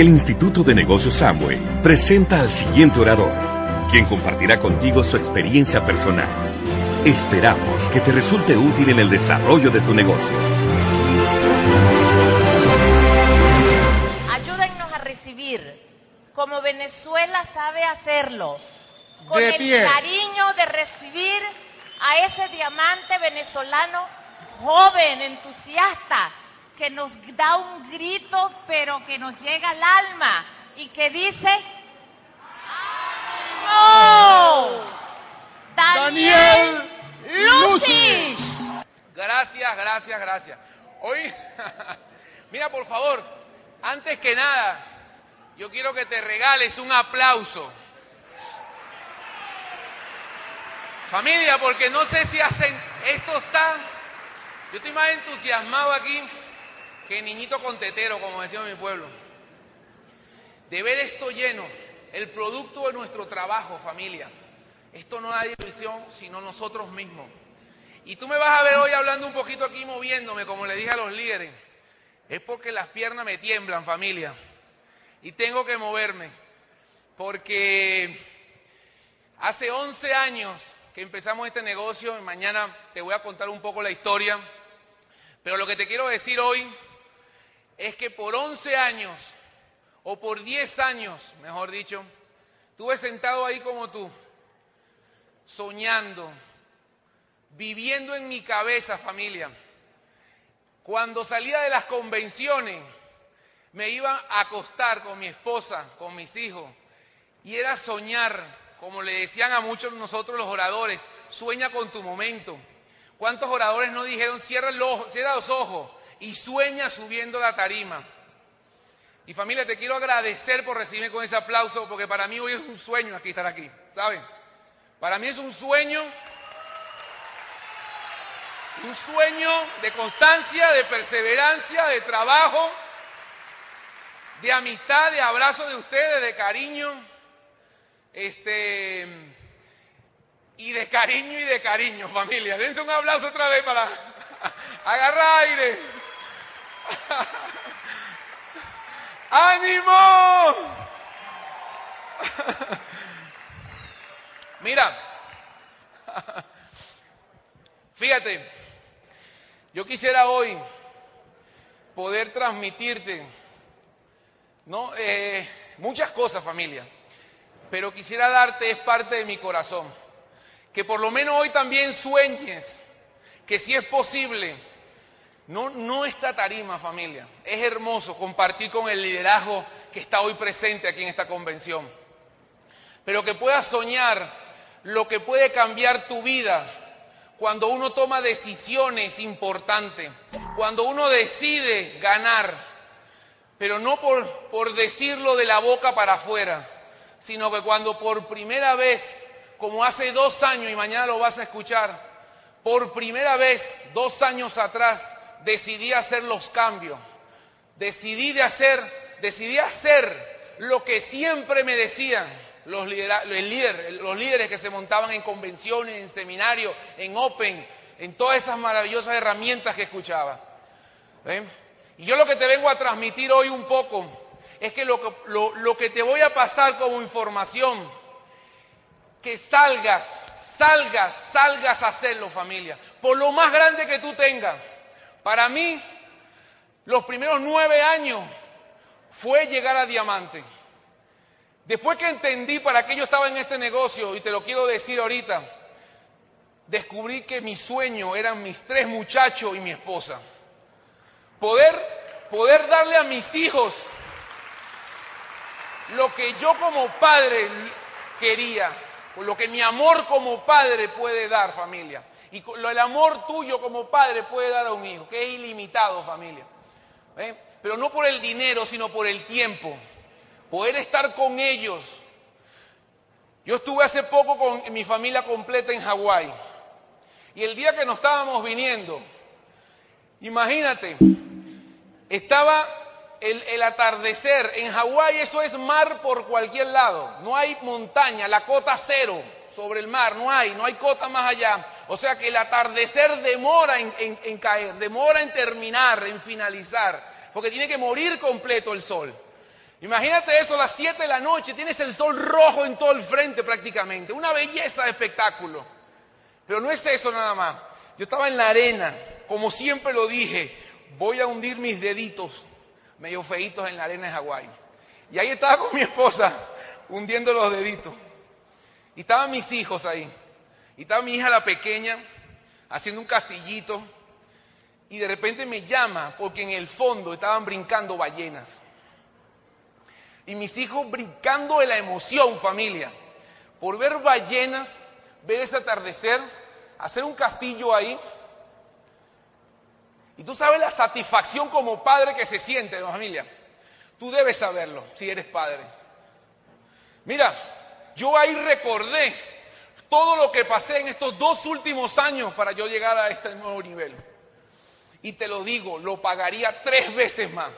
El Instituto de Negocios Amway presenta al siguiente orador, quien compartirá contigo su experiencia personal. Esperamos que te resulte útil en el desarrollo de tu negocio. Ayúdennos a recibir, como Venezuela sabe hacerlo, con De el pie. cariño de recibir a ese diamante venezolano joven, entusiasta, que nos da un grito, pero que nos llega al alma y que dice, ¡No! Daniel, Daniel Lucis. Gracias, gracias, gracias. Hoy, mira por favor, antes que nada, yo quiero que te regales un aplauso. Familia, porque no sé si hacen, esto está, yo estoy más entusiasmado aquí que niñito con tetero, como decía mi pueblo. De ver esto lleno, el producto de nuestro trabajo, familia. Esto no hay división, sino nosotros mismos. Y tú me vas a ver hoy hablando un poquito aquí, moviéndome, como le dije a los líderes. Es porque las piernas me tiemblan, familia. Y tengo que moverme. Porque hace 11 años que empezamos este negocio, y mañana te voy a contar un poco la historia. Pero lo que te quiero decir hoy es que por 11 años, o por 10 años, mejor dicho, estuve sentado ahí como tú, soñando, viviendo en mi cabeza, familia. Cuando salía de las convenciones, me iba a acostar con mi esposa, con mis hijos, y era soñar, como le decían a muchos de nosotros los oradores, sueña con tu momento. ¿Cuántos oradores no dijeron, cierra, el cierra los ojos y sueña subiendo la tarima? Y familia, te quiero agradecer por recibirme con ese aplauso, porque para mí hoy es un sueño aquí estar aquí, ¿saben? Para mí es un sueño un sueño de constancia, de perseverancia, de trabajo, de amistad, de abrazo de ustedes, de cariño, este, y de cariño y de cariño, familia. Dense un aplauso otra vez para agarrar aire. ¡Ánimo! Mira, fíjate, yo quisiera hoy poder transmitirte ¿no? Eh, muchas cosas, familia, pero quisiera darte, es parte de mi corazón, que por lo menos hoy también sueñes que si es posible, no, no esta tarima, familia, es hermoso compartir con el liderazgo que está hoy presente aquí en esta convención, pero que puedas soñar lo que puede cambiar tu vida cuando uno toma decisiones importantes, cuando uno decide ganar, pero no por, por decirlo de la boca para afuera, sino que cuando por primera vez, como hace dos años y mañana lo vas a escuchar, por primera vez, dos años atrás, decidí hacer los cambios, decidí de hacer, decidí hacer lo que siempre me decían los, lidera- líder- los líderes que se montaban en convenciones, en seminarios, en Open, en todas esas maravillosas herramientas que escuchaba. Y yo lo que te vengo a transmitir hoy un poco es que lo, que lo- lo que te voy a pasar como información, que salgas, salgas, salgas a hacerlo familia, por lo más grande que tú tengas. Para mí, los primeros nueve años fue llegar a diamante. Después que entendí para qué yo estaba en este negocio, y te lo quiero decir ahorita, descubrí que mi sueño eran mis tres muchachos y mi esposa. Poder, poder darle a mis hijos lo que yo como padre quería, lo que mi amor como padre puede dar, familia. Y el amor tuyo como padre puede dar a un hijo, que es ilimitado, familia. Pero no por el dinero, sino por el tiempo. Poder estar con ellos. Yo estuve hace poco con mi familia completa en Hawái. Y el día que nos estábamos viniendo, imagínate, estaba el, el atardecer. En Hawái eso es mar por cualquier lado. No hay montaña, la cota cero sobre el mar, no hay, no hay cota más allá. O sea que el atardecer demora en, caer, demora en terminar, en finalizar, porque tiene que morir completo el sol. Imagínate eso a las 7 de la noche, tienes el sol rojo en todo el frente prácticamente, una belleza de espectáculo. Pero no es eso nada más. Yo estaba en la arena, como siempre lo dije, voy a hundir mis deditos medio feitos en la arena de Hawái. Y ahí estaba con mi esposa hundiendo los deditos. Y estaban mis hijos ahí. Y estaba mi hija la pequeña haciendo un castillito. Y de repente me llama porque en el fondo estaban brincando ballenas. Y mis hijos brincando de la emoción, familia, por ver ballenas, ver ese atardecer, hacer un castillo ahí. Y tú sabes la satisfacción como padre que se siente en la familia. Tú debes saberlo si eres padre. Mira, yo ahí recordé todo lo que pasé en estos dos últimos años para yo llegar a este nuevo nivel. Y te lo digo, lo pagaría tres veces más.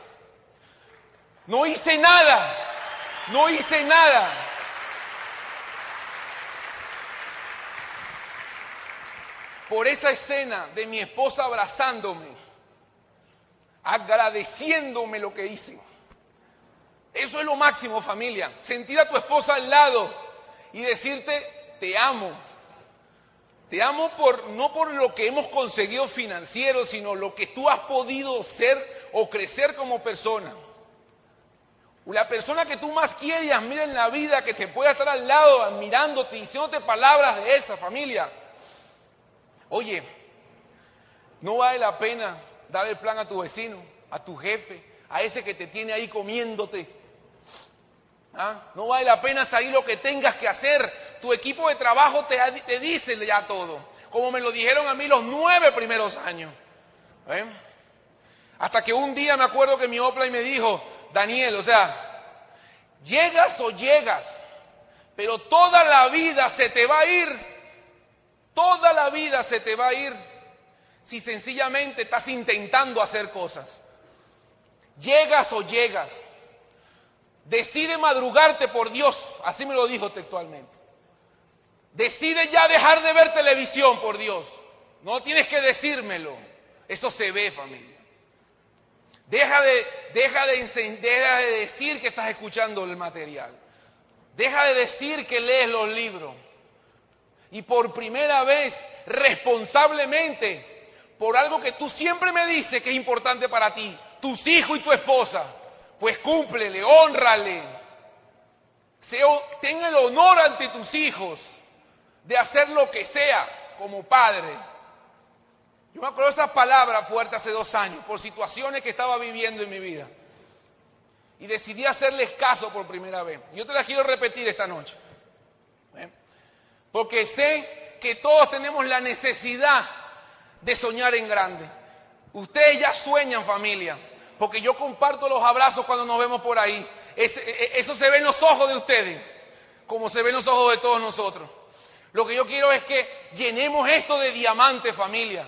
No hice nada, no hice nada. Por esa escena de mi esposa abrazándome, agradeciéndome lo que hice. Eso es lo máximo, familia. Sentir a tu esposa al lado y decirte, te amo. Te amo por, no por lo que hemos conseguido financiero, sino lo que tú has podido ser o crecer como persona. La persona que tú más quieres y admiras en la vida, que te pueda estar al lado, admirándote, diciéndote palabras de esa familia. Oye, no vale la pena dar el plan a tu vecino, a tu jefe, a ese que te tiene ahí comiéndote. ¿Ah? No vale la pena salir lo que tengas que hacer. Tu equipo de trabajo te, dice ya todo, como me lo dijeron a mí los nueve primeros años. Hasta que un día me acuerdo que mi Opla y me dijo, Daniel, o sea, llegas o llegas, pero toda la vida se te va a ir, toda la vida se te va a ir si sencillamente estás intentando hacer cosas. Llegas o llegas. Decide madrugarte por Dios, así me lo dijo textualmente. Decide ya dejar de ver televisión por Dios. No tienes que decírmelo. Eso se ve, familia. Deja de, deja de, de decir que estás escuchando el material. Deja de decir que lees los libros. Y por primera vez, responsablemente, por algo que tú siempre me dices que es importante para ti, tus hijos y tu esposa, pues cúmplele, honrale. ten el honor ante tus hijos de hacer lo que sea como padre yo me acuerdo esa palabra fuerte hace dos años por situaciones que estaba viviendo en mi vida. Y decidí hacerles caso por primera vez. Yo te la quiero repetir esta noche. ¿eh? Porque sé que todos tenemos la necesidad de soñar en grande. Ustedes ya sueñan familia, porque yo comparto los abrazos cuando nos vemos por ahí. E, e, eso se ve en los ojos de ustedes, como se ve en los ojos de todos nosotros. Lo que yo quiero es que llenemos esto de diamante familia.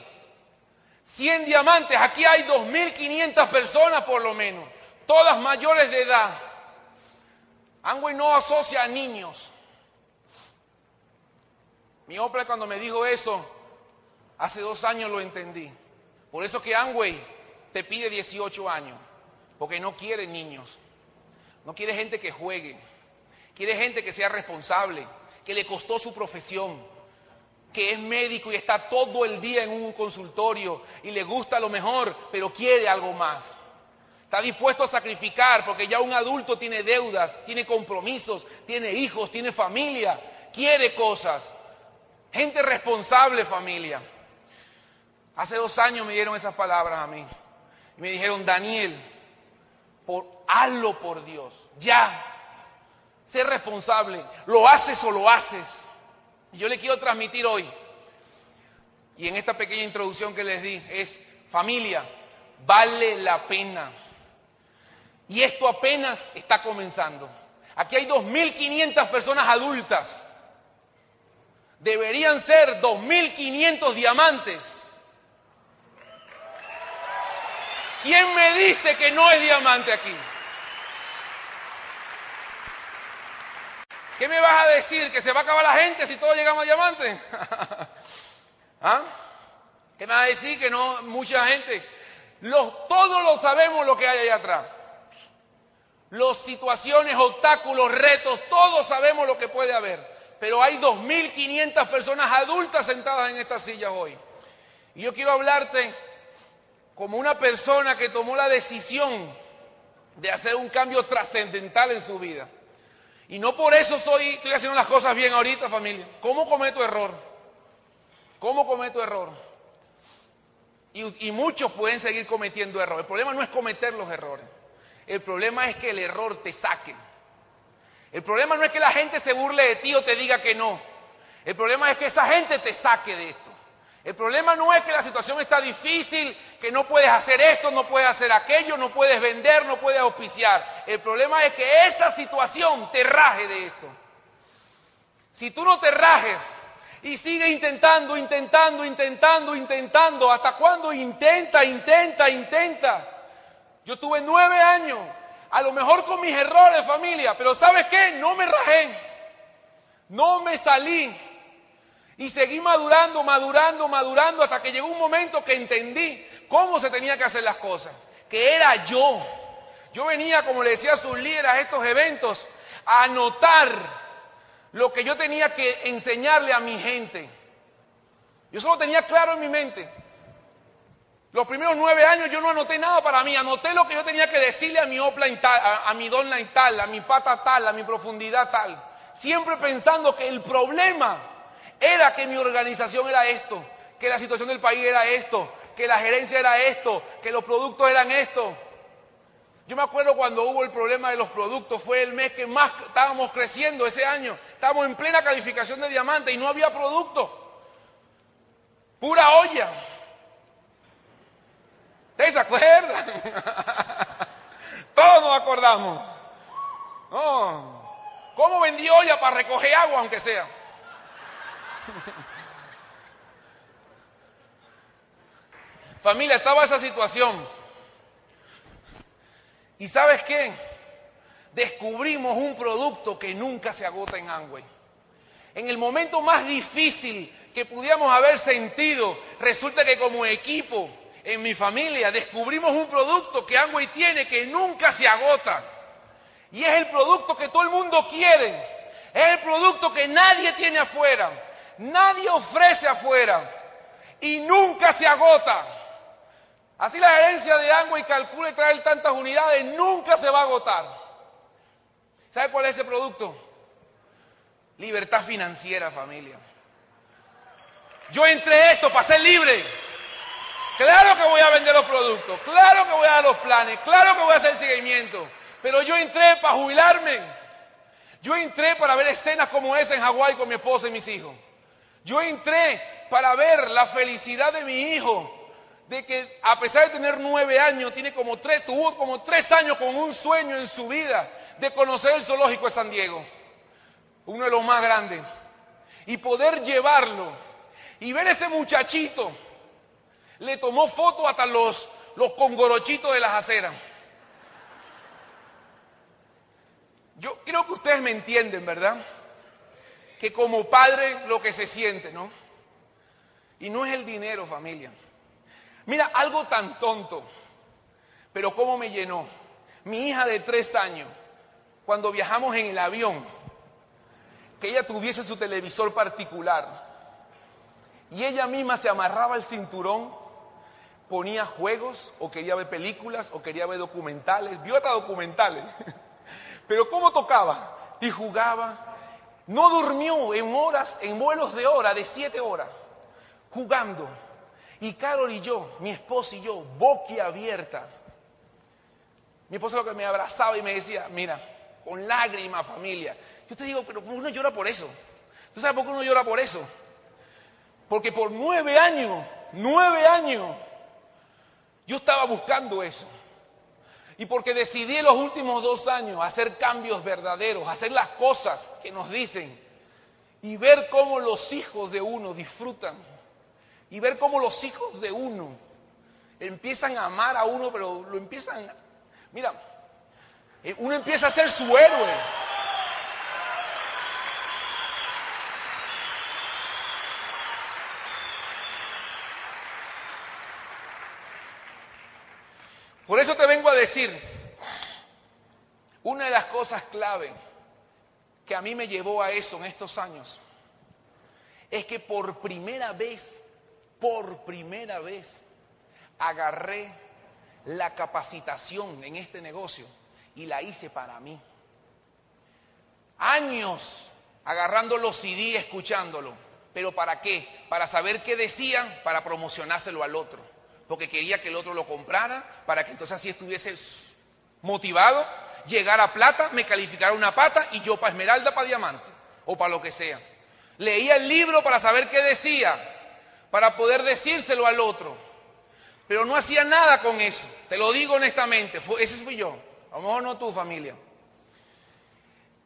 100 diamantes, aquí hay 2.500 personas por lo menos, todas mayores de edad. Angway no asocia a niños. Mi Opla cuando me dijo eso, hace dos años lo entendí. Por eso que Angway te pide 18 años, porque no quiere niños, no quiere gente que juegue, quiere gente que sea responsable, que le costó su profesión, que es médico y está todo el día en un consultorio y le gusta lo mejor, pero quiere algo más. Está dispuesto a sacrificar porque ya un adulto tiene deudas, tiene compromisos, tiene hijos, tiene familia, quiere cosas. Gente responsable familia. Hace dos años me dieron esas palabras a mí. Y me dijeron, Daniel, hazlo por Dios, ya. Sé responsable, lo haces o lo haces. Yo le quiero transmitir hoy, y en esta pequeña introducción que les di, es familia, vale la pena. Y esto apenas está comenzando. Aquí hay 2.500 personas adultas. Deberían ser 2.500 diamantes. ¿Quién me dice que no es diamante aquí? ¿Qué me vas a decir? ¿Que se va a acabar la gente si todos llegamos a diamante? ¿Ah? ¿Qué me vas a decir? Que no, mucha gente. Todos lo sabemos lo que hay allá atrás. Las situaciones, obstáculos, retos, todos sabemos lo que puede haber. Pero hay 2.500 personas adultas sentadas en estas sillas hoy. Y yo quiero hablarte como una persona que tomó la decisión de hacer un cambio trascendental en su vida. Y no por eso soy, estoy haciendo las cosas bien ahorita, familia. ¿Cómo cometo error? ¿Cómo cometo error? Y, y muchos pueden seguir cometiendo errores. El problema no es cometer los errores. El problema es que el error te saque. El problema no es que la gente se burle de ti o te diga que no. El problema es que esa gente te saque de esto. El problema no es que la situación está difícil, que no puedes hacer esto, no puedes hacer aquello, no puedes vender, no puedes auspiciar. El problema es que esa situación te raje de esto. Si tú no te rajes y sigues intentando, intentando, intentando, intentando, ¿hasta cuándo intenta, intenta, intenta? Yo tuve nueve años, a lo mejor con mis errores, familia, pero ¿sabes qué? No me rajé, no me salí y seguí madurando, madurando, madurando hasta que llegó un momento que entendí cómo se tenía que hacer las cosas, que era yo. Yo venía, como le decía a sus líderes, a estos eventos, a anotar lo que yo tenía que enseñarle a mi gente. Yo solo tenía claro en mi mente. Los primeros nueve años yo no anoté nada para mí, anoté lo que yo tenía que decirle a mi opla tal, a, a mi donna tal, a mi pata tal, a mi profundidad tal. Siempre pensando que el problema era que mi organización era esto, que la situación del país era esto, que la gerencia era esto, que los productos eran esto. Yo me acuerdo cuando hubo el problema de los productos, fue el mes que más estábamos creciendo ese año, estábamos en plena calificación de diamante y no había producto. Pura olla. ¿Ustedes se acuerdan? Todos nos acordamos. ¿Cómo vendí olla para recoger agua aunque sea? Familia, estaba esa situación. ¿Y sabes qué? Descubrimos un producto que nunca se agota en Amway. En el momento más difícil que pudiéramos haber sentido, resulta que como equipo, en mi familia, descubrimos un producto que Amway tiene que nunca se agota. Y es el producto que todo el mundo quiere. Es el producto que nadie tiene afuera. Nadie ofrece afuera. Y nunca se agota. Así la gerencia de calcula y traer tantas unidades, nunca se va a agotar. ¿Sabe cuál es ese producto? Libertad financiera, familia. Yo entré esto para ser libre. Claro que voy a vender los productos, claro que voy a dar los planes, claro que voy a hacer seguimiento, pero yo entré para jubilarme. Yo entré para ver escenas como esa en Hawái con mi esposa y mis hijos. Yo entré para ver la felicidad de mi hijo, de que a pesar de tener nueve años, tiene como tres, tuvo como tres años con un sueño en su vida de conocer el zoológico de San Diego, uno de los más grandes, y poder llevarlo y ver ese muchachito le tomó foto hasta los, los congorochitos de las aceras. Yo creo que ustedes me entienden, ¿verdad? Que como padre lo que se siente, ¿no? Y no es el dinero, familia. Mira, algo tan tonto, pero cómo me llenó. Mi hija de tres años, cuando viajamos en el avión, que ella tuviese su televisor particular y ella misma se amarraba el cinturón ponía juegos o quería ver películas o quería ver documentales, vio hasta documentales. Pero ¿cómo tocaba? Y jugaba. No durmió en horas, en vuelos de hora, de siete horas, jugando. Y Carol y yo, mi esposa y yo, boquiabierta. Mi esposa lo que me abrazaba y me decía, mira, con lágrimas familia. Yo te digo, pero uno llora por eso. ¿Tú sabes por qué uno llora por eso? Porque por nueve años, nueve años, yo estaba buscando eso. Y porque decidí en los últimos dos años hacer cambios verdaderos, hacer las cosas que nos dicen y ver cómo los hijos de uno disfrutan y ver cómo los hijos de uno empiezan a amar a uno, pero lo empiezan, mira, eh, uno empieza a ser su héroe. Por eso te vengo a decir, Una de las cosas clave que a mí me llevó a eso en estos años es que por primera vez, por primera vez, agarré la capacitación en este negocio y la hice para mí. Años agarrando los CD, escuchándolo. ¿Pero para qué? Para saber qué decían, para promocionárselo al otro. Porque quería que el otro lo comprara, para que entonces así estuviese motivado, llegara a plata, me calificara una pata y yo para esmeralda, para diamante, o para lo que sea. Leía el libro para saber qué decía, para poder decírselo al otro. Pero no hacía nada con eso, te lo digo honestamente, ese fui yo, a lo mejor no tu familia.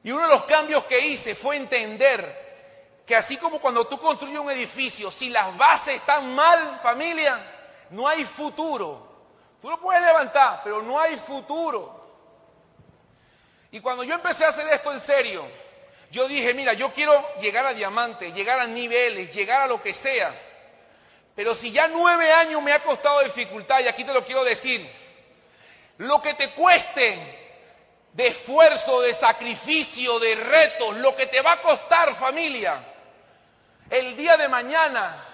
Y uno de los cambios que hice fue entender que así como cuando tú construyes un edificio, si las bases están mal, familia, no hay futuro. Tú lo puedes levantar, pero no hay futuro. Y cuando yo empecé a hacer esto en serio, yo dije, mira, yo quiero llegar a diamante, llegar a niveles, llegar a lo que sea. Pero si ya nueve años me ha costado dificultad, y aquí te lo quiero decir, lo que te cueste de esfuerzo, de sacrificio, de retos, lo que te va a costar familia, el día de mañana,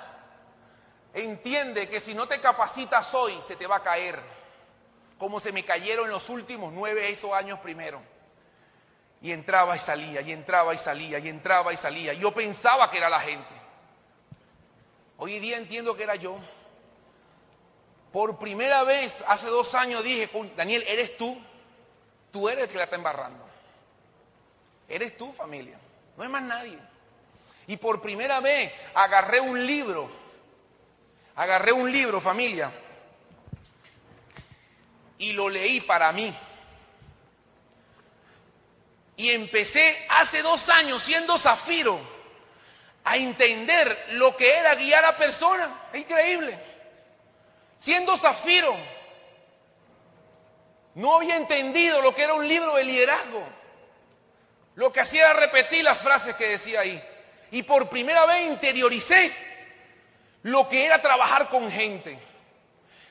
entiende que si no te capacitas hoy, se te va a caer, como se me cayeron los últimos nueve esos años primero. Y entraba y salía, y entraba y salía, y entraba y salía. Yo pensaba que era la gente. Hoy día entiendo que era yo. Por primera vez, hace dos años dije, Daniel, ¿eres tú? Tú eres el que la está embarrando. Eres tú, familia. No hay más nadie. Y por primera vez agarré un libro. Agarré un libro, familia. Y lo leí para mí. Y empecé hace dos años, siendo zafiro, a entender lo que era guiar a personas. Es increíble. Siendo zafiro, no había entendido lo que era un libro de liderazgo. Lo que hacía era repetir las frases que decía ahí. Y por primera vez interioricé lo que era trabajar con gente.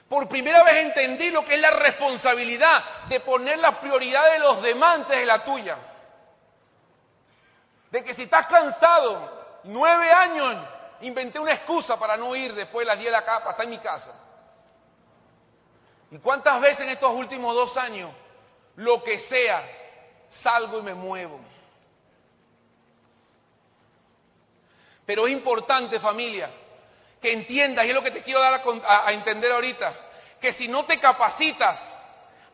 Por primera vez entendí lo que es la responsabilidad de poner la prioridad de los demás antes de la tuya. De que si estás cansado, nueve años, inventé una excusa para no ir después de las diez de la capa, hasta en mi casa. ¿Y cuántas veces en estos últimos dos años, lo que sea, salgo y me muevo? Pero es importante, familia, que entiendas, y es lo que te quiero dar a, a, entender ahorita, que si no te capacitas,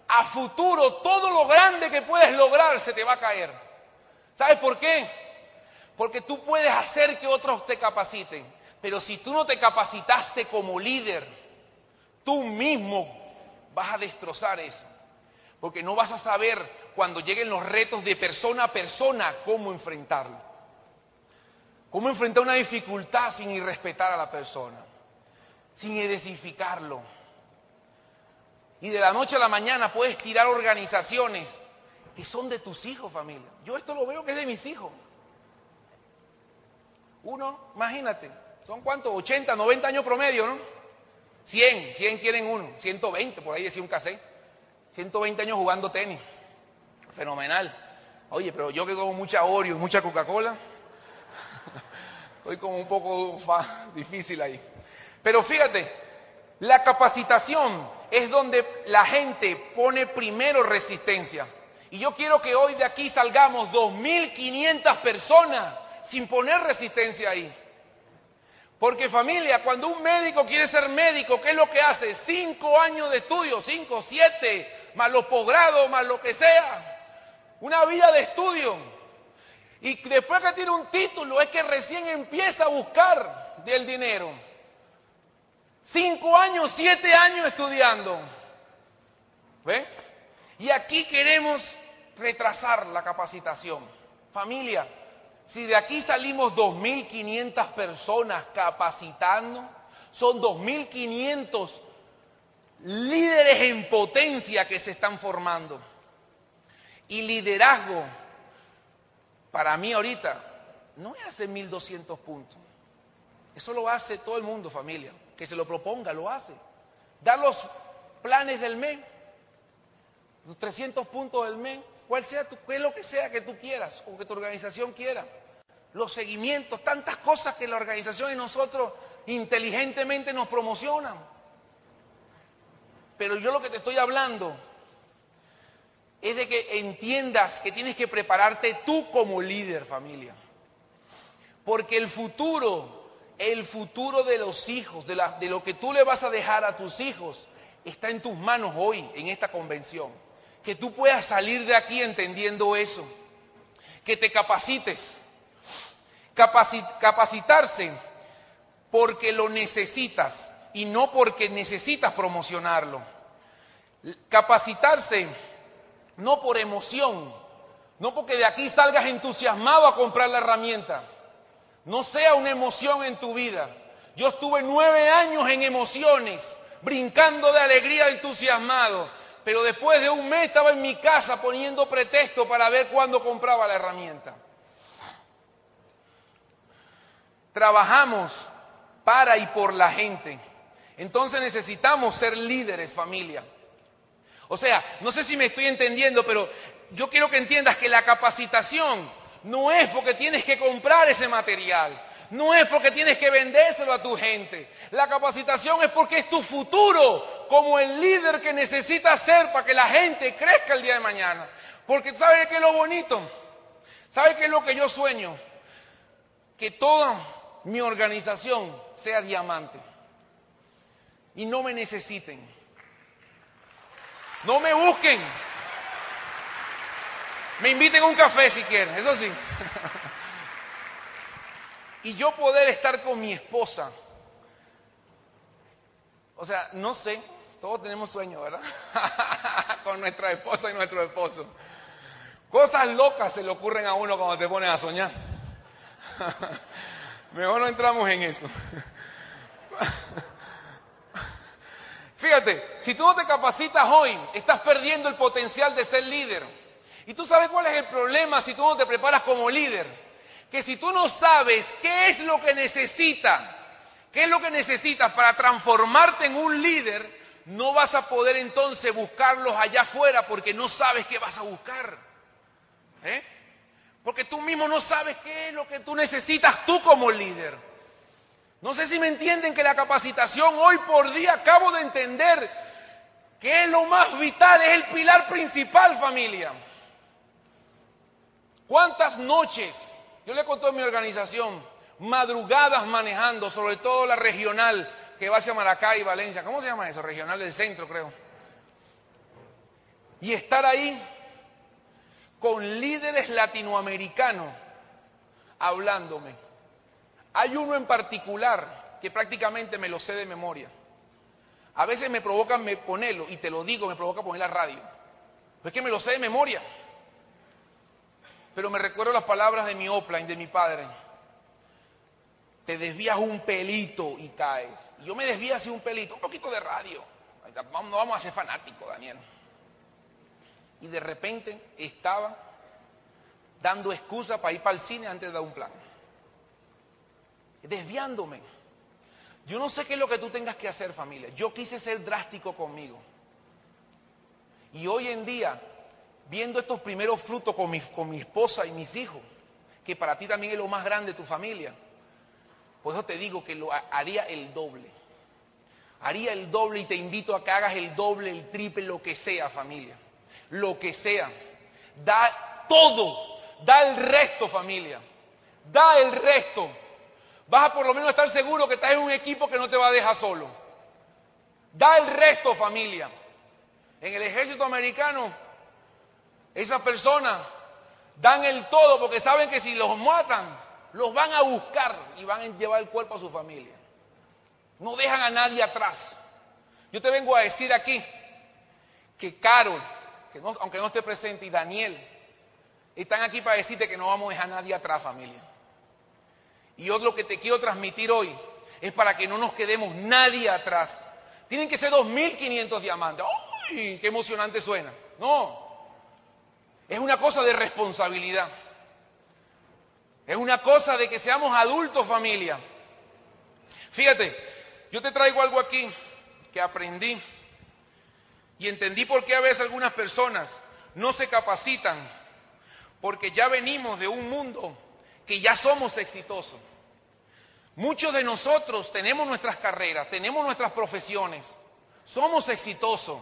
a futuro todo lo grande que puedes lograr se te va a caer. ¿Sabes por qué? Porque tú puedes hacer que otros te capaciten, pero si tú no te capacitaste como líder, tú mismo vas a destrozar eso. Porque no vas a saber cuando lleguen los retos de persona a persona cómo enfrentarlo. Cómo enfrentar una dificultad sin irrespetar a la persona, sin edificarlo. Y de la noche a la mañana puedes tirar organizaciones que son de tus hijos, familia. Yo esto lo veo que es de mis hijos. Uno, imagínate, son cuántos, 80, 90 años promedio, ¿no? 100, 100 quieren uno, 120, por ahí decía un cassette. 120 años jugando tenis. Fenomenal. Oye, pero yo que como mucha Oreo y mucha Coca-Cola, estoy como un poco difícil ahí. Pero fíjate, la capacitación es donde la gente pone primero resistencia. Y yo quiero que hoy de aquí salgamos 2.500 personas sin poner resistencia ahí. Porque familia, cuando un médico quiere ser médico, ¿qué es lo que hace? Cinco años de estudio, cinco, siete, más los posgrados, más lo que sea. Una vida de estudio. Y después que tiene un título es que recién empieza a buscar del dinero. Cinco años, siete años estudiando. ¿Ve? Y aquí queremos retrasar la capacitación. Familia, si de aquí salimos 2.500 personas capacitando, son 2.500 líderes en potencia que se están formando. Y liderazgo, para mí ahorita, no es hacer 1.200 puntos. Eso lo hace todo el mundo, familia. Que se lo proponga, lo hace. Dar los planes del mes. Los 300 puntos del mes, cuál sea tu, qué es lo que sea que tú quieras o que tu organización quiera. Los seguimientos, tantas cosas que la organización y nosotros inteligentemente nos promocionan. Pero yo lo que te estoy hablando es de que entiendas que tienes que prepararte tú como líder, familia. Porque el futuro, el futuro de los hijos, de, de, lo que tú le vas a dejar a tus hijos, está en tus manos hoy, en esta convención. Que tú puedas salir de aquí entendiendo eso. Que te capacites. capacitarse porque lo necesitas y no porque necesitas promocionarlo. Capacitarse no por emoción, no porque de aquí salgas entusiasmado a comprar la herramienta. No sea una emoción en tu vida. Yo estuve nueve años en emociones, brincando de alegría, entusiasmado, pero después de un mes estaba en mi casa poniendo pretexto para ver cuándo compraba la herramienta. Trabajamos para y por la gente. Entonces necesitamos ser líderes, familia. O sea, no sé si me estoy entendiendo, pero yo quiero que entiendas que la capacitación no es porque tienes que comprar ese material, no es porque tienes que vendérselo a tu gente. La capacitación es porque es tu futuro como el líder que necesitas ser para que la gente crezca el día de mañana. Porque ¿sabes qué es lo bonito? ¿Sabes qué es lo que yo sueño? Que toda mi organización sea diamante y no me necesiten. No me busquen. Me inviten a un café si quieren, eso sí. y yo poder estar con mi esposa. O sea, no sé, todos tenemos sueños, ¿verdad? con nuestra esposa y nuestro esposo. Cosas locas se le ocurren a uno cuando te pones a soñar. Mejor no entramos en eso. Fíjate, si tú no te capacitas hoy, estás perdiendo el potencial de ser líder. Y tú sabes cuál es el problema si tú no te preparas como líder. Que si tú no sabes qué es lo que necesitas, qué es lo que necesitas para transformarte en un líder, no vas a poder entonces buscarlos allá afuera porque no sabes qué vas a buscar. ¿Eh? Porque tú mismo no sabes qué es lo que tú necesitas tú como líder. No sé si me entienden que la capacitación hoy por día acabo de entender que es lo más vital, es el pilar principal familia. ¿Cuántas noches, yo le conté a mi organización, madrugadas manejando, sobre todo la regional que va hacia Maracay Valencia, ¿cómo se llama eso? Regional del centro creo. Y estar ahí con líderes latinoamericanos hablándome hay uno en particular que prácticamente me lo sé de memoria. A veces me provoca me ponerlo, y te lo digo, me provoca poner la radio. es que me lo sé de memoria. Pero me recuerdo las palabras de mi offline, de mi padre. Te desvías un pelito y caes. Yo me desvío así un pelito, un poquito de radio. No vamos a ser fanáticos, Daniel. Y de repente estaba dando excusa para ir para el cine antes de dar un plan desviándome. Yo no sé qué es lo que tú tengas que hacer, familia. Yo quise ser drástico conmigo. Y hoy en día, viendo estos primeros frutos con mi, con mi esposa y mis hijos, que para ti también es lo más grande de tu familia, por eso te digo que lo haría el doble. Haría el doble y te invito a que hagas el doble, el triple, lo que sea, familia. Lo que sea. Da todo. Da el resto, familia. Da el resto vas a por lo menos estar seguro que estás en un equipo que no te va a dejar solo. Da el resto, familia. En el ejército americano, esas personas dan el todo porque saben que si los matan, los van a buscar y van a llevar el cuerpo a su familia. No dejan a nadie atrás. Yo te vengo a decir aquí que Carol, que aunque no esté presente, y Daniel, están aquí para decirte que no vamos a dejar a nadie atrás, familia. Y yo lo que te quiero transmitir hoy es para que no nos quedemos nadie atrás. Tienen que ser 2.500 diamantes. ¡Uy! ¡Qué emocionante suena! No. Es una cosa de responsabilidad. Es una cosa de que seamos adultos familia. Fíjate, yo te traigo algo aquí que aprendí Y entendí por qué a veces algunas personas no se capacitan, porque ya venimos de un mundo que ya somos exitosos. Muchos de nosotros tenemos nuestras carreras, tenemos nuestras profesiones, somos exitosos,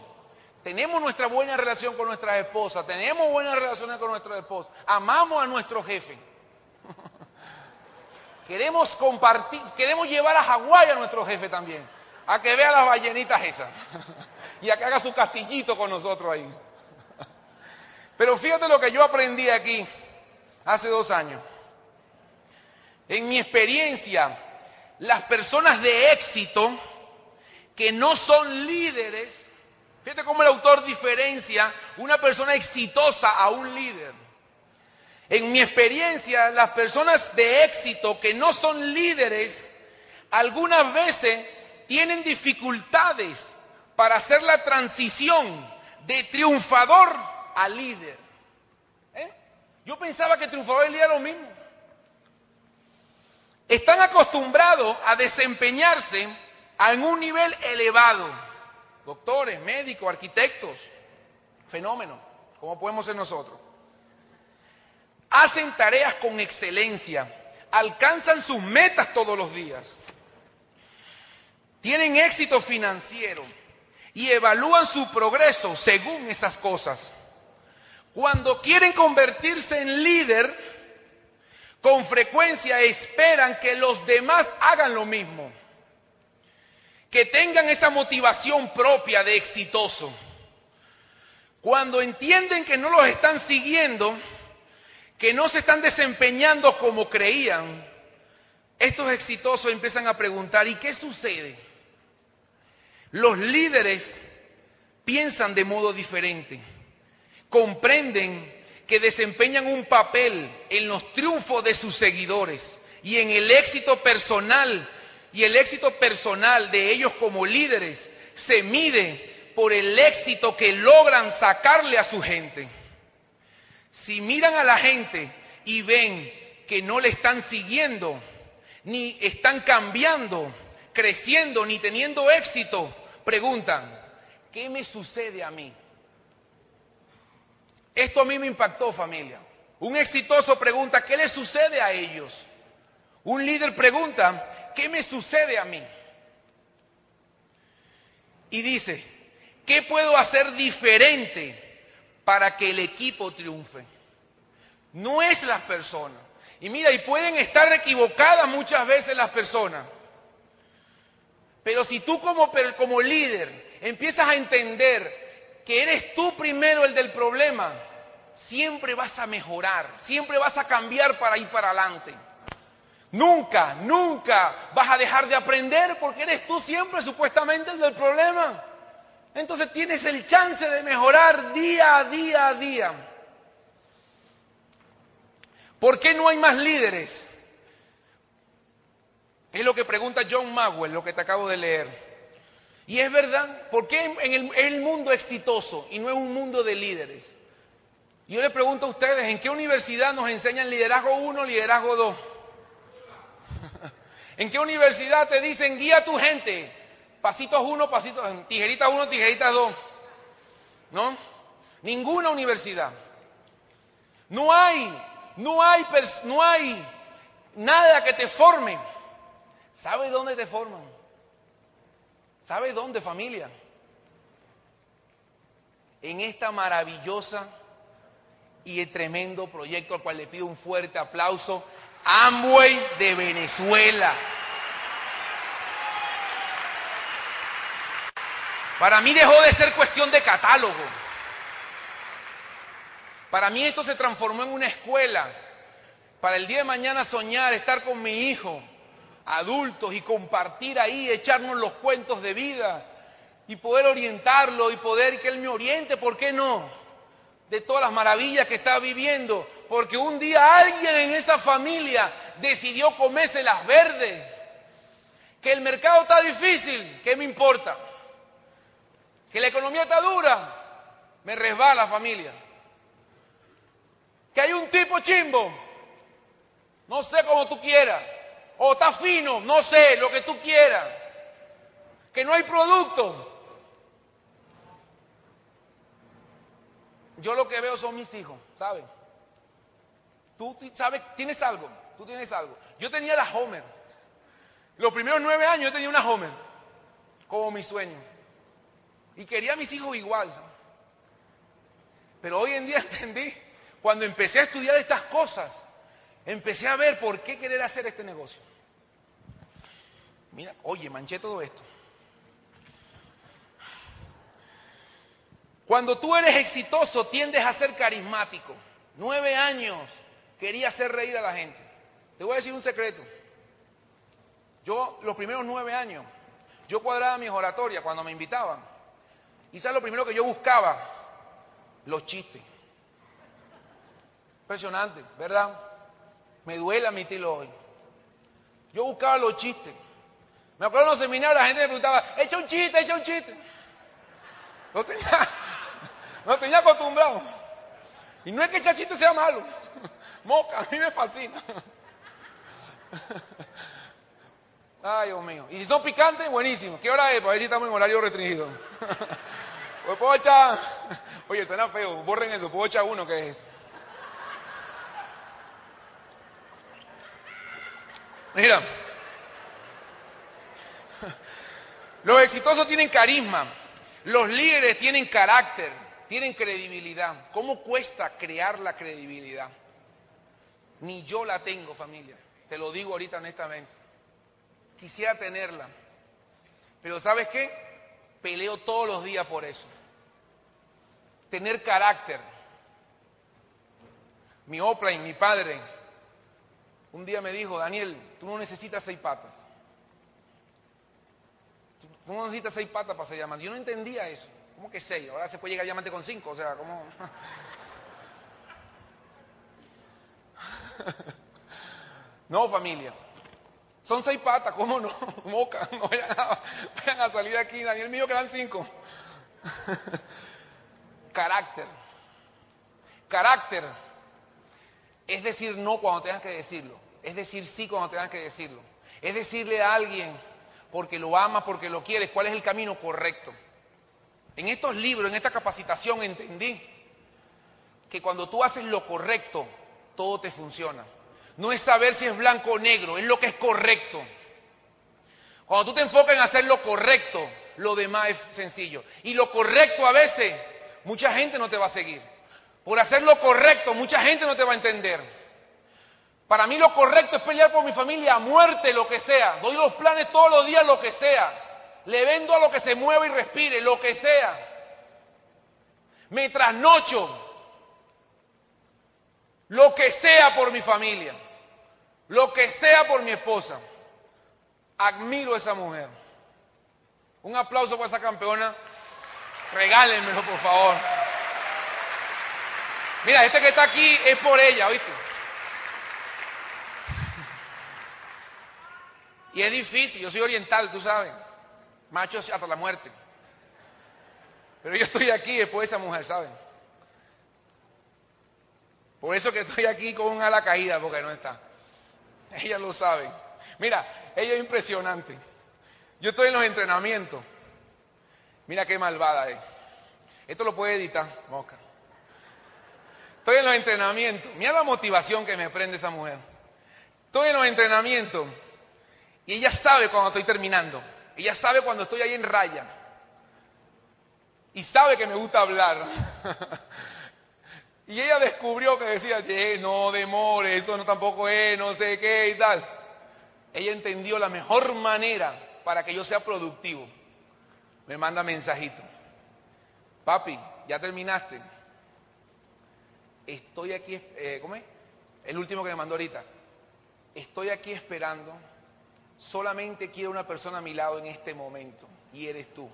tenemos nuestra buena relación con nuestras esposas, tenemos buenas relaciones con nuestros esposos, amamos a nuestro jefe. queremos compartir, queremos llevar a Hawái a nuestro jefe también, a que vea las ballenitas esas y a que haga su castillito con nosotros ahí. Pero fíjate lo que yo aprendí aquí hace dos años. En mi experiencia, las personas de éxito que no son líderes, fíjate cómo el autor diferencia una persona exitosa a un líder. En mi experiencia, las personas de éxito que no son líderes, algunas veces tienen dificultades para hacer la transición de triunfador a líder. ¿Eh? Yo pensaba que triunfador y líder era lo mismo están acostumbrados a desempeñarse en un nivel elevado. Doctores, médicos, arquitectos, fenómenos, como podemos ser nosotros. Hacen tareas con excelencia, alcanzan sus metas todos los días, tienen éxito financiero y evalúan su progreso según esas cosas. Cuando quieren convertirse en líder, con frecuencia esperan que los demás hagan lo mismo, que tengan esa motivación propia de exitoso. Cuando entienden que no los están siguiendo, que no se están desempeñando como creían, estos exitosos empiezan a preguntar, ¿y qué sucede? Los líderes piensan de modo diferente, comprenden que desempeñan un papel en los triunfos de sus seguidores y en el éxito personal y el éxito personal de ellos como líderes se mide por el éxito que logran sacarle a su gente. Si miran a la gente y ven que no le están siguiendo, ni están cambiando, creciendo, ni teniendo éxito, preguntan, ¿qué me sucede a mí? Esto a mí me impactó familia. Un exitoso pregunta, ¿qué le sucede a ellos? Un líder pregunta, ¿qué me sucede a mí? Y dice, ¿qué puedo hacer diferente para que el equipo triunfe? No es las personas. Y mira, y pueden estar equivocadas muchas veces las personas. Pero si tú como, como líder empiezas a entender que eres tú primero el del problema, siempre vas a mejorar, siempre vas a cambiar para ir para adelante. Nunca, nunca vas a dejar de aprender porque eres tú siempre supuestamente el del problema. Entonces tienes el chance de mejorar día a día a día. ¿Por qué no hay más líderes? Es lo que pregunta John Magwell, lo que te acabo de leer. Y es verdad, ¿por qué en el, mundo exitoso y no es un mundo de líderes? Yo le pregunto a ustedes, ¿en qué universidad nos enseñan liderazgo 1, liderazgo 2? ¿En qué universidad te dicen guía a tu gente? Pasitos 1, pasitos, tijeritas 1, tijeritas 2. ¿No? Ninguna universidad. No hay, no hay, no hay nada que te forme. ¿Sabes dónde te forman? ¿Sabes dónde, familia? En esta maravillosa y tremendo proyecto al cual le pido un fuerte aplauso, Amway de Venezuela. Para mí dejó de ser cuestión de catálogo. Para mí esto se transformó en una escuela. Para el día de mañana soñar, estar con mi hijo, adultos y compartir ahí, echarnos los cuentos de vida y poder orientarlo y poder que él me oriente, ¿por qué no? de todas las maravillas que está viviendo, porque un día alguien en esa familia decidió comerse las verdes, que el mercado está difícil, ¿qué me importa? Que la economía está dura, me resbala familia. Que hay un tipo chimbo, no sé cómo tú quieras, o está fino, no sé, lo que tú quieras. Que no hay producto, yo lo que veo son mis hijos, ¿sabes? Tú sabes, tienes algo, tú tienes algo. Yo tenía la Homer. Los primeros nueve años yo tenía una Homer, como mi sueño. Y quería a mis hijos igual. Pero hoy en día entendí, cuando empecé a estudiar estas cosas, empecé a ver por qué querer hacer este negocio. Mira, oye, manché todo esto. Cuando tú eres exitoso, tiendes a ser carismático. Nueve años quería hacer reír a la gente. Te voy a decir un secreto. Yo, los primeros nueve años, yo cuadraba mis oratorias cuando me invitaban. Sabes lo primero que yo buscaba, los chistes. Impresionante, ¿verdad? Me duele admitirlo hoy. Yo buscaba los chistes. Me acuerdo en los seminarios la gente me preguntaba, echa un chiste, echa un chiste. No tenía, no tenía acostumbrado. Y no es que echar chiste sea malo. Moca, a mí me fascina. Ay, Dios mío. Y si son picantes, buenísimo. ¿Qué hora es? Para ver si estamos en horario restringido. Pues puedo. Oye, suena feo. Borren eso. Puedo echar uno que es. Mira. Los exitosos tienen carisma. Los líderes tienen carácter. Tienen credibilidad. ¿Cómo cuesta crear la credibilidad? Ni yo la tengo, familia. Te lo digo ahorita honestamente. Quisiera tenerla. Pero ¿sabes qué? Peleo todos los días por eso. Tener carácter. Mi Opline, mi padre, un día me dijo, Daniel, tú no necesitas seis patas. Tú no necesitas seis patas para ser diamante. Yo no entendía eso. ¿Cómo que seis? Ahora se puede llegar a diamante con cinco. O sea, ¿cómo? no, familia. Son seis patas, ¿cómo no? Moca, no vayan a, salir de aquí. Daniel mío que eran cinco. Carácter. Carácter es decir no cuando tengas que decirlo. Es decir sí cuando tengas que decirlo. Es decirle a alguien porque lo amas, porque lo quieres, cuál es el camino correcto. En estos libros, en esta capacitación entendí que cuando tú haces lo correcto, todo te funciona. No es saber si es blanco o negro, es lo que es correcto. Cuando tú te enfocas en hacer lo correcto, lo demás es sencillo. Y lo correcto a veces, mucha gente no te va a seguir. Por hacer lo correcto, mucha gente no te va a entender. Para mí lo correcto es pelear por mi familia a muerte, lo que sea. Doy los planes todos los días, lo que sea. Le vendo a lo que se mueva y respire, lo que sea. Me trasnocho lo que sea por mi familia, lo que sea por mi esposa. Admiro a esa mujer. Un aplauso para esa campeona. Regálenmelo, por favor. Mira, este que está aquí es por ella, ¿oíste? Y es difícil, yo soy oriental, tú sabes. Macho hasta la muerte. Pero yo estoy aquí después de esa mujer, ¿sabes? Por eso que estoy aquí con un ala caída, porque no está. Ella lo sabe. Mira, ella es impresionante. Yo estoy en los entrenamientos. Mira qué malvada es. Esto lo puede editar, Mosca. Estoy en los entrenamientos. Mira la motivación que me prende esa mujer. Estoy en los entrenamientos y ella sabe cuando estoy terminando. Ella sabe cuando estoy ahí en raya. Y sabe que me gusta hablar. Y ella descubrió que decía, no demore, eso no tampoco es, no sé qué y tal. Ella entendió la mejor manera para que yo sea productivo. Me manda mensajito. Papi, ya terminaste. Estoy aquí, eh, ¿cómo es? El último que me mandó ahorita. Estoy aquí esperando. Solamente quiero una persona a mi lado en este momento. Y eres tú.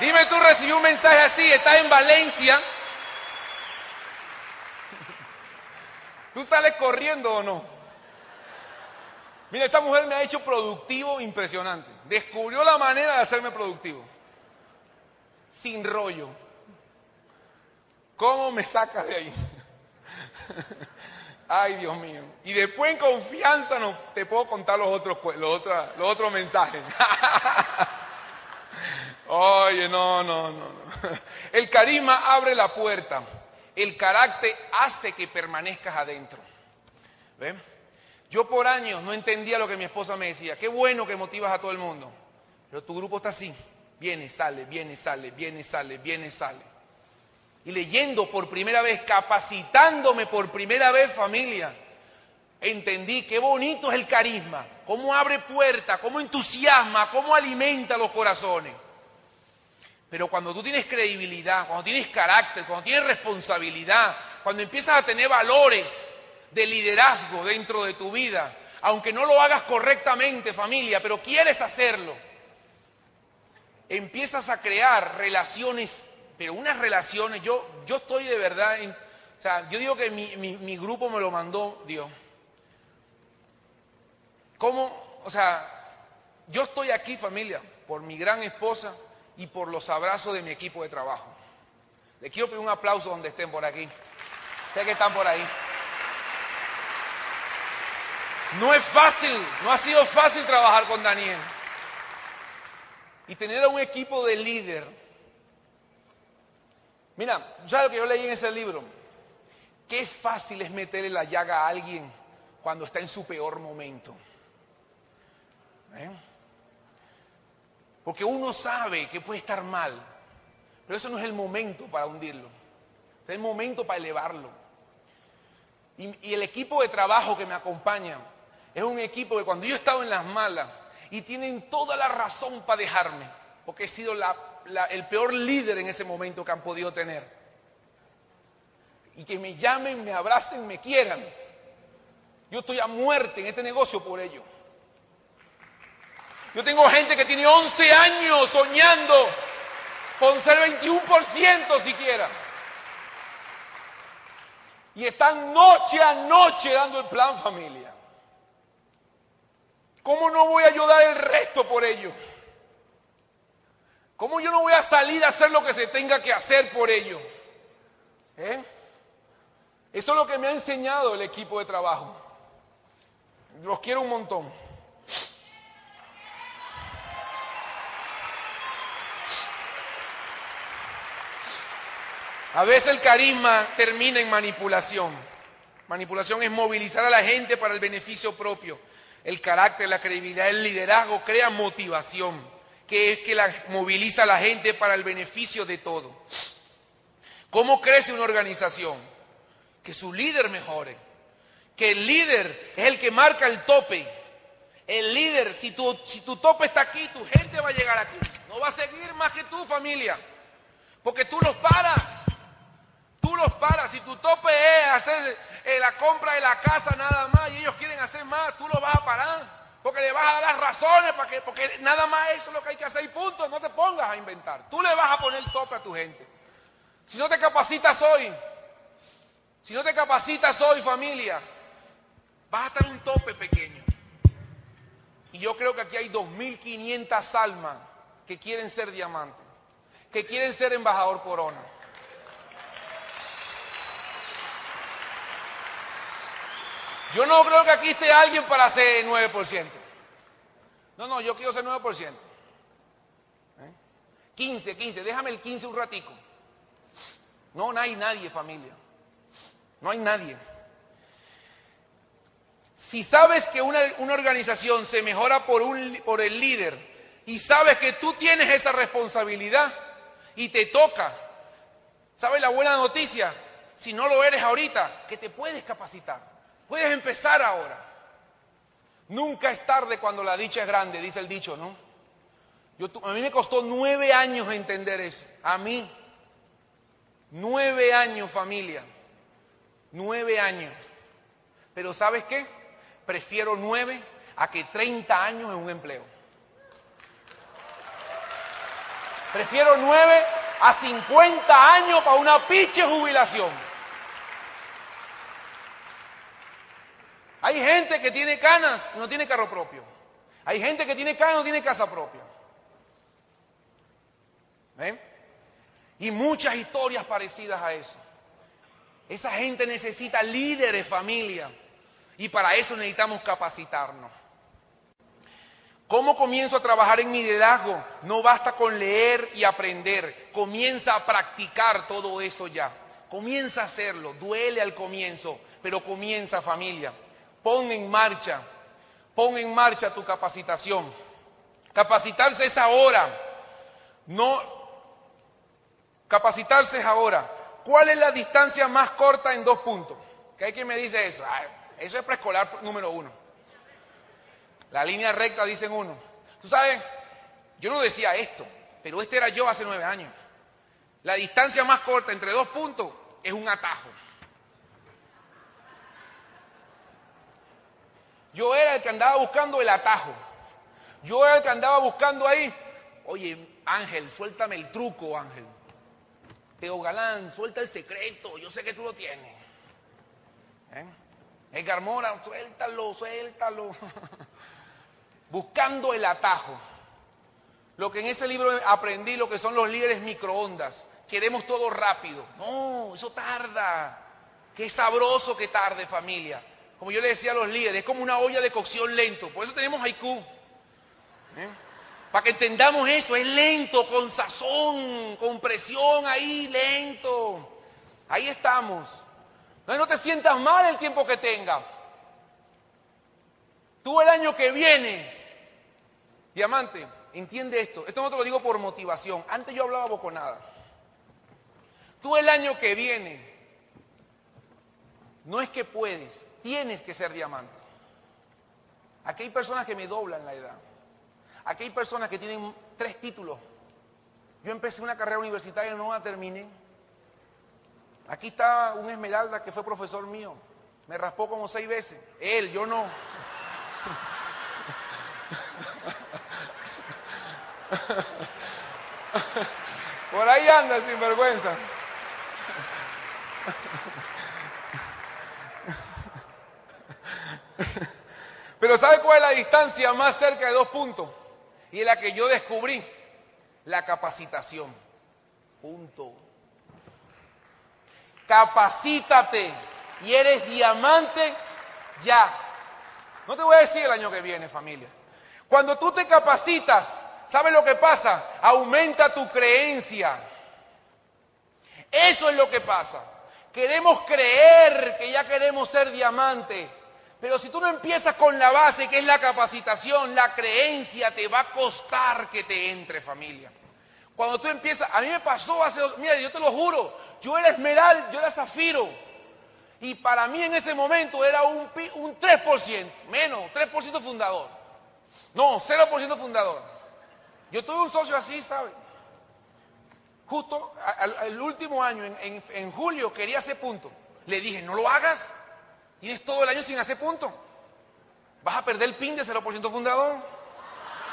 Dime tú recibí un mensaje así, estás en Valencia. ¿Tú sales corriendo o no? Mira, esta mujer me ha hecho productivo impresionante. Descubrió la manera de hacerme productivo. Sin rollo. ¿Cómo me sacas de ahí? Ay, Dios mío. Y después en confianza no te puedo contar los otros, los otros, los otros mensajes. Oye, no, no, no. El carisma abre la puerta. El carácter hace que permanezcas adentro. ¿Ven? Yo por años no entendía lo que mi esposa me decía. Qué bueno que motivas a todo el mundo. Pero tu grupo está así. Viene, sale, viene, sale, viene, sale, viene, sale. Y leyendo por primera vez, capacitándome por primera vez familia, entendí qué bonito es el carisma, cómo abre puertas, cómo entusiasma, cómo alimenta los corazones. Pero cuando tú tienes credibilidad, cuando tienes carácter, cuando tienes responsabilidad, cuando empiezas a tener valores, de liderazgo dentro de tu vida, aunque no lo hagas correctamente familia, pero quieres hacerlo, empiezas a crear relaciones, pero unas relaciones, yo, yo estoy de verdad, o sea, yo digo que mi, mi grupo me lo mandó Dios. ¿Cómo? O sea, yo estoy aquí familia, por mi gran esposa y por los abrazos de mi equipo de trabajo. Les quiero pedir un aplauso donde estén por aquí. Sé que están por ahí. No es fácil, no ha sido fácil trabajar con Daniel. Y tener a un equipo de líder. Mira, ya lo que yo leí en ese libro? Qué fácil es meterle la llaga a alguien cuando está en su peor momento. ¿Eh? Porque uno sabe que puede estar mal, pero eso no es el momento para hundirlo. Es el momento para elevarlo. y el equipo de trabajo que me acompaña, es un equipo que cuando yo he estado en las malas y tienen toda la razón para dejarme, porque he sido el peor líder en ese momento que han podido tener. Y que me llamen, me abracen, me quieran. Yo estoy a muerte en este negocio por ello. Yo tengo gente que tiene 11 años soñando con ser 21% siquiera. Y están noche a noche dando el plan familia. ¿Cómo no voy a ayudar el resto por ello? ¿Cómo yo no voy a salir a hacer lo que se tenga que hacer por ello? ¿Eh? Eso es lo que me ha enseñado el equipo de trabajo. Los quiero un montón. A veces el carisma termina en manipulación. Manipulación es movilizar a la gente para el beneficio propio el carácter, la credibilidad, el liderazgo crea motivación, que es que la, moviliza a la gente para el beneficio de todo. ¿Cómo crece una organización? Que su líder mejore, que el líder es el que marca el tope. El líder, si tu, si tu tope está aquí, tu gente va a llegar aquí. No va a seguir más que tu familia, porque tú los paras. Los. Si tu tope es hacer eh, la compra de la casa nada más y ellos quieren hacer más, tú lo vas a parar. Porque le vas a dar razones para que, porque nada más eso es lo que hay que hacer y punto. No te pongas a inventar. Tú le vas a poner tope a tu gente. Si no te capacitas hoy, si no te capacitas hoy familia, vas a estar en un tope pequeño. Y yo creo que aquí hay 2.500 almas que quieren ser diamantes, que quieren ser embajador corona. Yo no creo que aquí esté alguien para hacer 9%. No, no, yo quiero ser 9%. ¿Eh? 15, 15, déjame el 15 un ratico. No, no hay nadie, familia. No hay nadie. Si sabes que una, organización se mejora por, por el líder y sabes que tú tienes esa responsabilidad y te toca, ¿sabes la buena noticia? Si no lo eres ahorita, que te puedes capacitar. Puedes empezar ahora. Nunca es tarde cuando la dicha es grande, dice el dicho, ¿no? Yo, a mí me costó nueve años entender eso. A mí. Nueve años, familia. Nueve años. Pero ¿sabes qué? Prefiero nueve a que treinta años en un empleo. Prefiero nueve a cincuenta años para una pinche jubilación. Hay gente que tiene canas, no tiene carro propio. Hay gente que tiene canas, no tiene casa propia. Y muchas historias parecidas a eso. Esa gente necesita líderes, familia. Y para eso necesitamos capacitarnos. ¿Cómo comienzo a trabajar en mi liderazgo? No basta con leer y aprender. Comienza a practicar todo eso ya. Comienza a hacerlo. Duele al comienzo, pero comienza familia. Pon en marcha. Pon en marcha tu capacitación. Capacitarse es ahora. No. Capacitarse es ahora. ¿Cuál es la distancia más corta en dos puntos? Que hay quien me dice eso. eso es preescolar número uno. La línea recta dicen uno. Tú sabes, yo no decía esto, pero este era yo hace nueve años. La distancia más corta entre dos puntos es un atajo. Yo era el que andaba buscando el atajo. Yo era el que andaba buscando ahí. Oye, Ángel, suéltame el truco, Ángel. Teo Galán, suelta el secreto. Yo sé que tú lo tienes. ¿Eh? Edgar Mora, suéltalo, suéltalo. buscando el atajo. Lo que en ese libro aprendí, lo que son los líderes microondas. Queremos todo rápido. No, eso tarda. Qué sabroso que tarde, familia. Como yo le decía a los líderes, es como una olla de cocción lento. Por eso tenemos haiku. ¿Eh? Para que entendamos eso, es lento, con sazón, con presión ahí, lento. Ahí estamos. No, no te sientas mal el tiempo que tenga. Tú el año que vienes, diamante, entiende esto. Esto no te lo digo por motivación. Antes yo hablaba boconada. Tú el año que viene, no es que puedes, tienes que ser diamante. Aquí hay personas que me doblan la edad. Aquí hay personas que tienen tres títulos. Yo empecé una carrera universitaria y no la terminé. Aquí está un Esmeralda que fue profesor mío. Me raspó como seis veces. Él, yo no. Por ahí anda sin vergüenza. Pero ¿sabe cuál es la distancia más cerca de dos puntos? Y es la que yo descubrí, la capacitación. Punto. Capacítate y eres diamante ya. No te voy a decir el año que viene, familia. Cuando tú te capacitas, ¿sabes lo que pasa? Aumenta tu creencia. Eso es lo que pasa. Queremos creer que ya queremos ser diamante, pero si tú no empiezas con la base, que es la capacitación, la creencia, te va a costar que te entre familia. Cuando tú empiezas, a mí me pasó hace dos, mira, yo te lo juro, yo era esmeral, yo era zafiro. Y para mí en ese momento era un, un 3%, menos, 3% fundador. No, 0% fundador. Yo tuve un socio así, ¿sabes? Justo el último año, en, en, julio, quería hacer punto. Le dije, no lo hagas. Tienes todo el año sin hacer punto. Vas a perder el PIN de 0% fundador.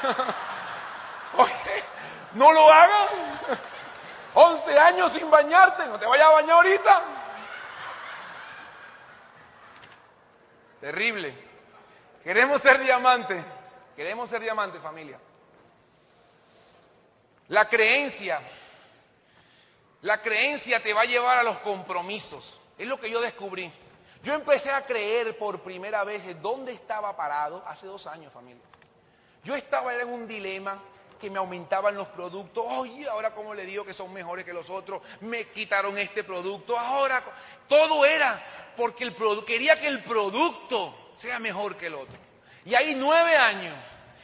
No lo hagas. 11 años sin bañarte. No te vayas a bañar ahorita. Terrible. Queremos ser diamante. Queremos ser diamante, familia. La creencia la creencia te va a llevar a los compromisos. Es lo que yo descubrí. Yo empecé a creer por primera vez en dónde estaba parado hace dos años, familia. Yo estaba en un dilema que me aumentaban los productos. Oye, ahora cómo le digo que son mejores que los otros. Me quitaron este producto. Ahora todo era porque el quería que el producto sea mejor que el otro. Y ahí nueve años.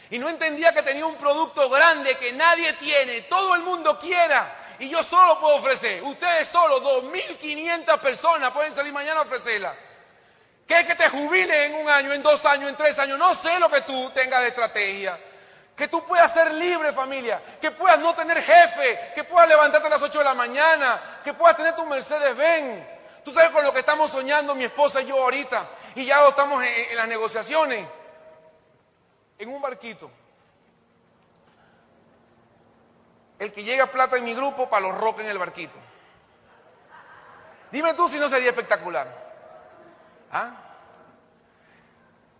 Y no entendía que tenía un producto grande que nadie tiene, todo el mundo quiera y yo solo puedo ofrecer. Ustedes solo, 2.500 personas pueden salir mañana a ofrecerla. ¿Qué es que te jubiles en un año, en dos años, en tres años? No sé lo que tú tengas de estrategia. Que tú puedas ser libre, familia. Que puedas no tener jefe. Que puedas levantarte a las 8 de la mañana. Que puedas tener tu Mercedes Benz. Tú sabes con lo que estamos soñando mi esposa y yo ahorita. Y ya estamos en las negociaciones. En un barquito. El que llega plata en mi grupo para los roques en el barquito. Dime tú si no sería espectacular. ¿Ah?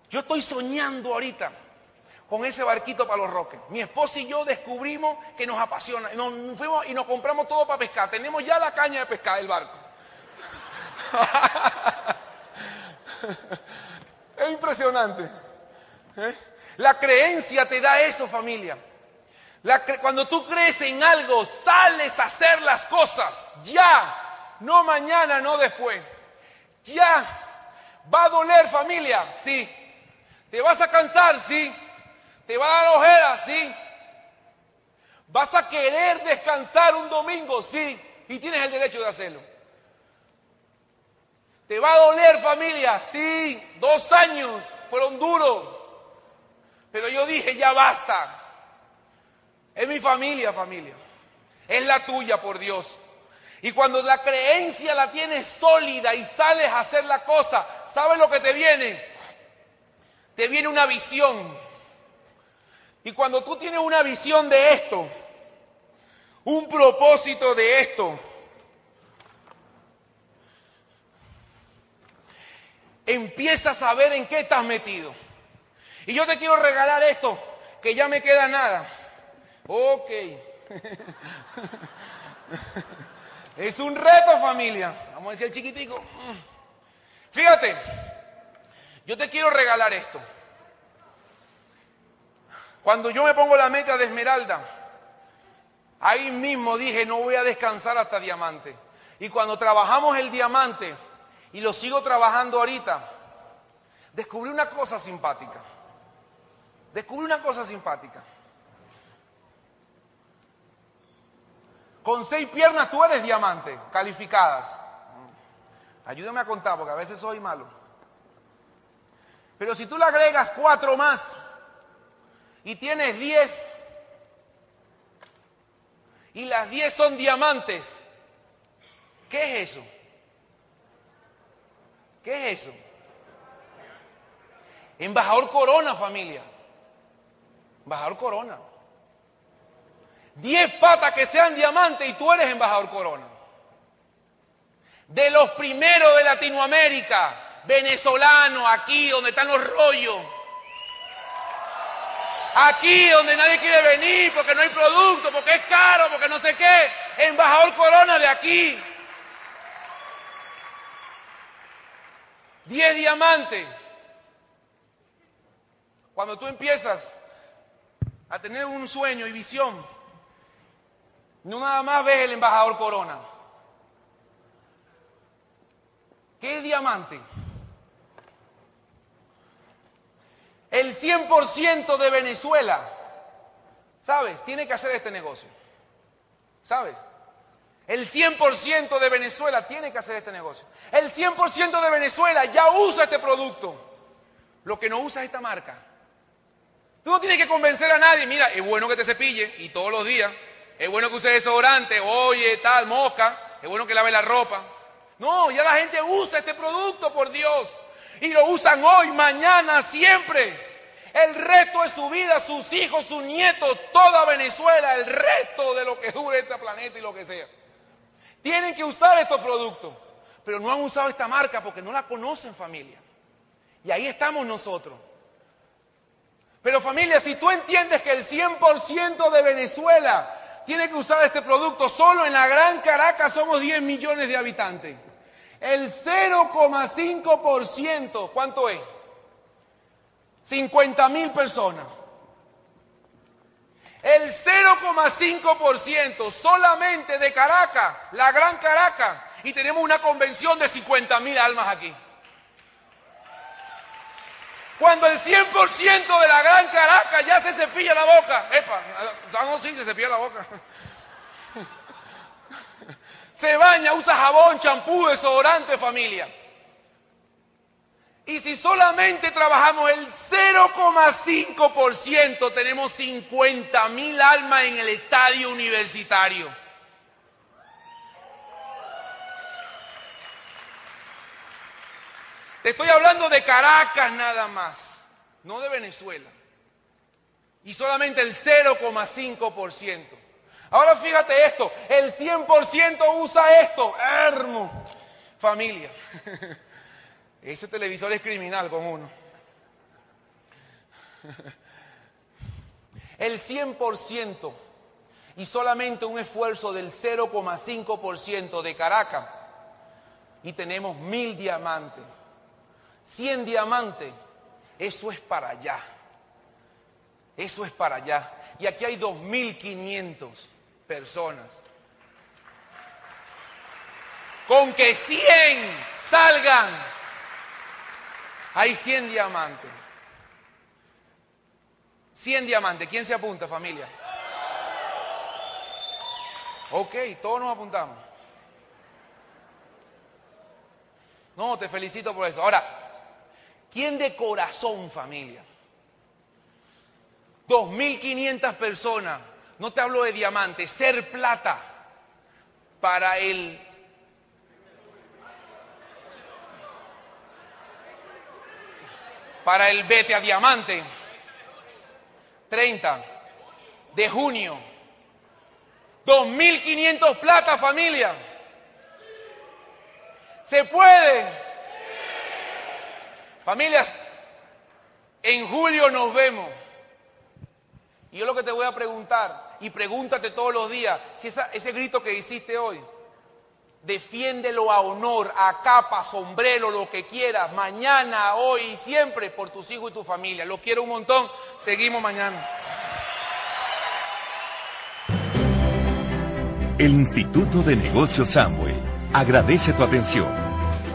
Yo estoy soñando ahorita con ese barquito para los roques. Mi esposa y yo descubrimos que nos apasiona. Nos fuimos y nos compramos todo para pescar. Tenemos ya la caña de pescar del barco. es impresionante. ¿eh? La creencia te da eso, familia. Cuando tú crees en algo, sales a hacer las cosas ya, no mañana, no después. Ya. ¿Va a doler, familia? Sí. ¿Te vas a cansar? Sí. ¿Te va a dar ojera? Sí. ¿Vas a querer descansar un domingo? Sí. Y tienes el derecho de hacerlo. ¿Te va a doler familia? Sí. Dos años fueron duros. Pero yo dije, ya basta. Es mi familia, familia. Es la tuya, por Dios. Y cuando la creencia la tienes sólida y sales a hacer la cosa, ¿sabes lo que te viene? Te viene una visión. Y cuando tú tienes una visión de esto, un propósito de esto, empiezas a ver en qué estás metido. Y yo te quiero regalar esto, que ya me queda nada. Ok. es un reto familia. Vamos a decir el chiquitico. Fíjate, yo te quiero regalar esto. Cuando yo me pongo la meta de esmeralda, ahí mismo dije, no voy a descansar hasta diamante. Y cuando trabajamos el diamante, y lo sigo trabajando ahorita, descubrí una cosa simpática. Descubrí una cosa simpática. Con seis piernas tú eres diamante, calificadas. Ayúdame a contar porque a veces soy malo. Pero si tú le agregas cuatro más y tienes diez, y las diez son diamantes, ¿qué es eso? ¿Qué es eso? Embajador Corona, familia. Embajador Corona. Diez patas que sean diamantes y tú eres embajador Corona. De los primeros de Latinoamérica, venezolano, aquí donde están los rollos. Aquí donde nadie quiere venir porque no hay producto, porque es caro, porque no sé qué. Embajador Corona de aquí. Diez diamantes. Cuando tú empiezas a tener un sueño y visión, no nada más ves el embajador Corona. ¿Qué diamante? El 100% de Venezuela, ¿sabes? Tiene que hacer este negocio. ¿Sabes? El 100% de Venezuela tiene que hacer este negocio. El 100% de Venezuela ya usa este producto. Lo que no usa es esta marca. Tú no tienes que convencer a nadie, mira, es bueno que te cepille y todos los días. Es bueno que uses desodorante, oye, tal, mosca. Es bueno que lave la ropa. No, ya la gente usa este producto, por Dios. Y lo usan hoy, mañana, siempre. El resto de su vida, sus hijos, sus nietos, toda Venezuela, el resto de lo que dure este planeta y lo que sea. Tienen que usar estos productos, pero no han usado esta marca porque no la conocen familia. Y ahí estamos nosotros. Pero familia, si tú entiendes que el 100% de Venezuela tiene que usar este producto, solo en la Gran Caracas somos 10 millones de habitantes. El 0,5%, ¿cuánto es? 50 mil personas. El 0,5% solamente de Caracas, la Gran Caracas, y tenemos una convención de 50 mil almas aquí. Cuando el 100% de la Gran Caracas ya se cepilla la boca, epa, San sí se cepilla la boca. Se baña, usa jabón, champú, desodorante, familia. Y si solamente trabajamos el 0,5%, tenemos 50 mil almas en el estadio universitario. Te estoy hablando de Caracas nada más, no de Venezuela. Y solamente el 0,5%. Ahora fíjate esto, el 100% usa esto, hermo, familia. Ese televisor es criminal con uno. El 100% y solamente un esfuerzo del 0,5% de Caracas y tenemos mil diamantes. 100 diamantes, eso es para allá. Eso es para allá. Y aquí hay 2.500 personas. Con que 100 salgan, hay 100 diamantes. 100 diamantes. ¿Quién se apunta, familia? Ok, todos nos apuntamos. No, te felicito por eso. Ahora, ¿quién de corazón, familia? 2.500 personas, no te hablo de diamantes, ser plata para el... Para el vete a diamante, 30 de junio. 2.500 plata familia. ¿Se puede? Familias, en julio nos vemos. Y yo lo que te voy a preguntar, y pregúntate todos los días, si ese grito que hiciste hoy, defiéndelo a honor, a capa, sombrero, lo que quieras, mañana, hoy y siempre por tus hijos y tu familia. Los quiero un montón, seguimos mañana. El Instituto de Negocios Samway agradece tu atención.